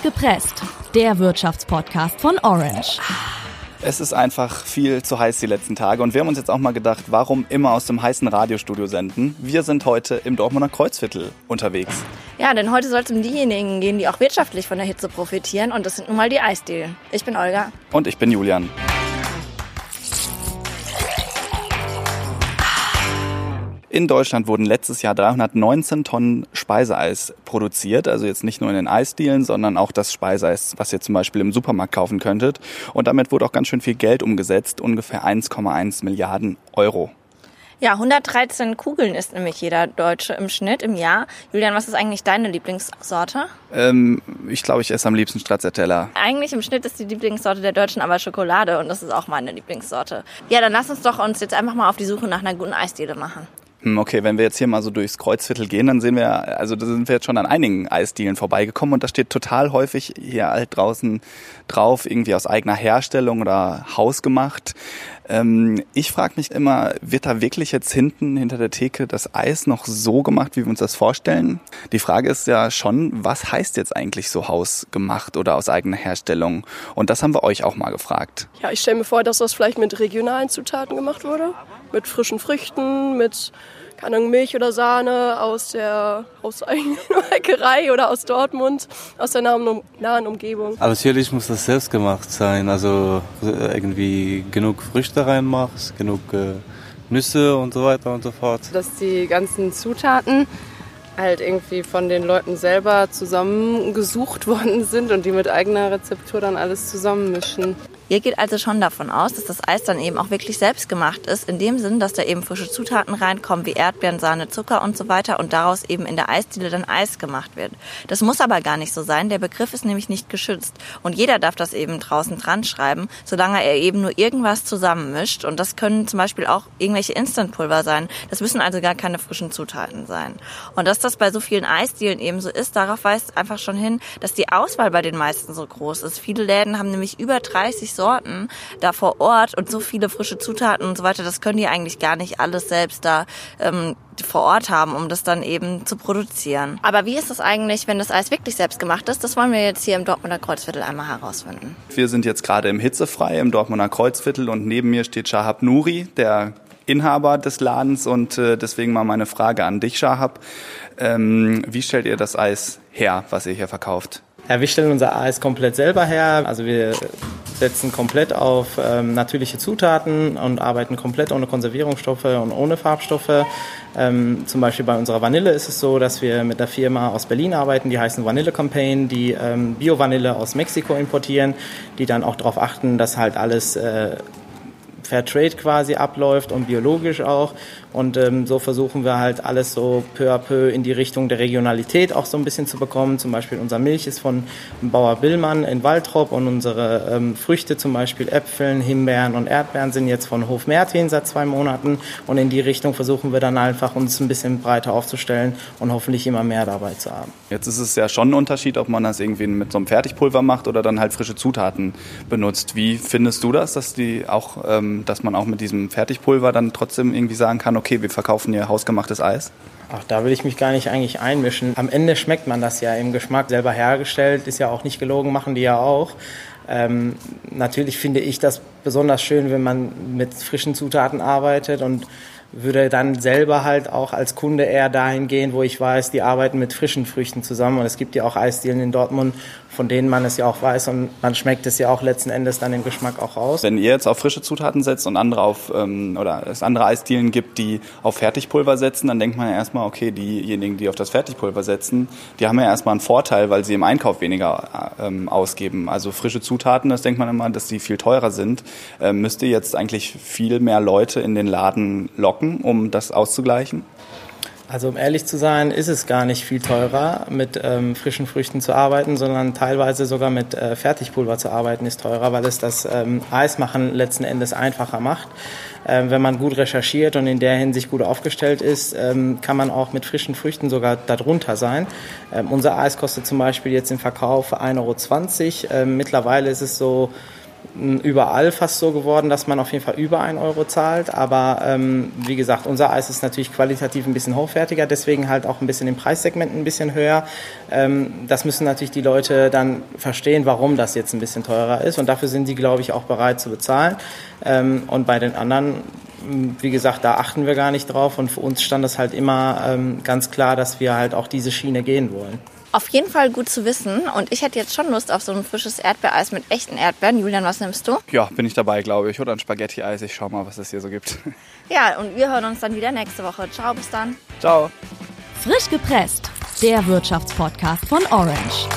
Frisch gepresst, der Wirtschaftspodcast von Orange. Es ist einfach viel zu heiß die letzten Tage und wir haben uns jetzt auch mal gedacht, warum immer aus dem heißen Radiostudio senden? Wir sind heute im Dortmunder Kreuzviertel unterwegs. Ja, denn heute soll es um diejenigen gehen, die auch wirtschaftlich von der Hitze profitieren und das sind nun mal die Eisdielen. Ich bin Olga. Und ich bin Julian. In Deutschland wurden letztes Jahr 319 Tonnen Speiseeis produziert. Also jetzt nicht nur in den Eisdielen, sondern auch das Speiseeis, was ihr zum Beispiel im Supermarkt kaufen könntet. Und damit wurde auch ganz schön viel Geld umgesetzt, ungefähr 1,1 Milliarden Euro. Ja, 113 Kugeln isst nämlich jeder Deutsche im Schnitt im Jahr. Julian, was ist eigentlich deine Lieblingssorte? Ähm, ich glaube, ich esse am liebsten Stracciatella. Eigentlich im Schnitt ist die Lieblingssorte der Deutschen aber Schokolade und das ist auch meine Lieblingssorte. Ja, dann lass uns doch uns jetzt einfach mal auf die Suche nach einer guten Eisdiele machen. Hm, okay, wenn wir jetzt hier mal so durchs Kreuzviertel gehen, dann sehen wir, also da sind wir jetzt schon an einigen Eisdielen vorbeigekommen und da steht total häufig hier halt draußen drauf, irgendwie aus eigener Herstellung oder hausgemacht. Ähm, ich frage mich immer, wird da wirklich jetzt hinten hinter der Theke das Eis noch so gemacht, wie wir uns das vorstellen? Die Frage ist ja schon, was heißt jetzt eigentlich so hausgemacht oder aus eigener Herstellung? Und das haben wir euch auch mal gefragt. Ja, ich stelle mir vor, dass das vielleicht mit regionalen Zutaten gemacht wurde mit frischen Früchten, mit keine Ahnung, Milch oder Sahne aus der hauseigenen Bäckerei oder aus Dortmund, aus der nahen, nahen Umgebung. Aber natürlich muss das selbst gemacht sein. Also äh, irgendwie genug Früchte reinmachst, genug äh, Nüsse und so weiter und so fort. Dass die ganzen Zutaten halt irgendwie von den Leuten selber zusammengesucht worden sind und die mit eigener Rezeptur dann alles zusammenmischen. Ihr geht also schon davon aus, dass das Eis dann eben auch wirklich selbst gemacht ist, in dem Sinn, dass da eben frische Zutaten reinkommen, wie Erdbeeren, Sahne, Zucker und so weiter und daraus eben in der Eisdiele dann Eis gemacht wird. Das muss aber gar nicht so sein. Der Begriff ist nämlich nicht geschützt und jeder darf das eben draußen dran schreiben, solange er eben nur irgendwas zusammenmischt und das können zum Beispiel auch irgendwelche Instantpulver sein. Das müssen also gar keine frischen Zutaten sein. Und dass das bei so vielen Eisdielen eben so ist, darauf weist einfach schon hin, dass die Auswahl bei den meisten so groß ist. Viele Läden haben nämlich über 30 Sorten da vor Ort und so viele frische Zutaten und so weiter, das können die eigentlich gar nicht alles selbst da ähm, vor Ort haben, um das dann eben zu produzieren. Aber wie ist das eigentlich, wenn das Eis wirklich selbst gemacht ist? Das wollen wir jetzt hier im Dortmunder Kreuzviertel einmal herausfinden. Wir sind jetzt gerade im Hitzefrei im Dortmunder Kreuzviertel und neben mir steht Shahab Nuri, der Inhaber des Ladens und äh, deswegen mal meine Frage an dich, Shahab. Ähm, wie stellt ihr das Eis her, was ihr hier verkauft? Ja, wir stellen unser Eis komplett selber her. Also wir setzen komplett auf ähm, natürliche Zutaten und arbeiten komplett ohne Konservierungsstoffe und ohne Farbstoffe. Ähm, zum Beispiel bei unserer Vanille ist es so, dass wir mit einer Firma aus Berlin arbeiten, die heißen Vanille Campaign, die ähm, Bio-Vanille aus Mexiko importieren, die dann auch darauf achten, dass halt alles äh, Fair Trade quasi abläuft und biologisch auch. Und ähm, so versuchen wir halt alles so peu à peu in die Richtung der Regionalität auch so ein bisschen zu bekommen. Zum Beispiel unser Milch ist von Bauer Billmann in Waltrop und unsere ähm, Früchte, zum Beispiel Äpfeln, Himbeeren und Erdbeeren, sind jetzt von Hof Mertin seit zwei Monaten. Und in die Richtung versuchen wir dann einfach uns ein bisschen breiter aufzustellen und hoffentlich immer mehr dabei zu haben. Jetzt ist es ja schon ein Unterschied, ob man das irgendwie mit so einem Fertigpulver macht oder dann halt frische Zutaten benutzt. Wie findest du das, dass die auch, ähm, dass man auch mit diesem Fertigpulver dann trotzdem irgendwie sagen kann, okay, wir verkaufen hier hausgemachtes Eis? Ach, da will ich mich gar nicht eigentlich einmischen. Am Ende schmeckt man das ja im Geschmack selber hergestellt, ist ja auch nicht gelogen, machen die ja auch. Ähm, natürlich finde ich das besonders schön, wenn man mit frischen Zutaten arbeitet und würde dann selber halt auch als Kunde eher dahin gehen, wo ich weiß, die arbeiten mit frischen Früchten zusammen. Und es gibt ja auch Eisdielen in Dortmund, von denen man es ja auch weiß und man schmeckt es ja auch letzten Endes dann im Geschmack auch raus. Wenn ihr jetzt auf frische Zutaten setzt und andere auf ähm, oder es andere Eisdielen gibt, die auf Fertigpulver setzen, dann denkt man ja erstmal, okay, diejenigen, die auf das Fertigpulver setzen, die haben ja erstmal einen Vorteil, weil sie im Einkauf weniger ähm, ausgeben. Also frische Zutaten, das denkt man immer, dass die viel teurer sind. Ähm, müsst ihr jetzt eigentlich viel mehr Leute in den Laden locken, um das auszugleichen? Also um ehrlich zu sein, ist es gar nicht viel teurer, mit ähm, frischen Früchten zu arbeiten, sondern teilweise sogar mit äh, Fertigpulver zu arbeiten ist teurer, weil es das ähm, Eismachen letzten Endes einfacher macht. Ähm, wenn man gut recherchiert und in der Hinsicht gut aufgestellt ist, ähm, kann man auch mit frischen Früchten sogar darunter sein. Ähm, unser Eis kostet zum Beispiel jetzt im Verkauf 1,20 Euro. Ähm, mittlerweile ist es so, überall fast so geworden, dass man auf jeden Fall über 1 Euro zahlt. Aber ähm, wie gesagt, unser Eis ist natürlich qualitativ ein bisschen hochwertiger, deswegen halt auch ein bisschen im Preissegment ein bisschen höher. Ähm, das müssen natürlich die Leute dann verstehen, warum das jetzt ein bisschen teurer ist. Und dafür sind die, glaube ich, auch bereit zu bezahlen. Ähm, und bei den anderen wie gesagt, da achten wir gar nicht drauf und für uns stand es halt immer ähm, ganz klar, dass wir halt auch diese Schiene gehen wollen. Auf jeden Fall gut zu wissen. Und ich hätte jetzt schon Lust auf so ein frisches Erdbeereis mit echten Erdbeeren. Julian, was nimmst du? Ja, bin ich dabei, glaube ich. Oder ein Spaghetti-Eis. Ich schau mal, was es hier so gibt. Ja, und wir hören uns dann wieder nächste Woche. Ciao, bis dann. Ciao. Frisch gepresst. Der Wirtschaftspodcast von Orange.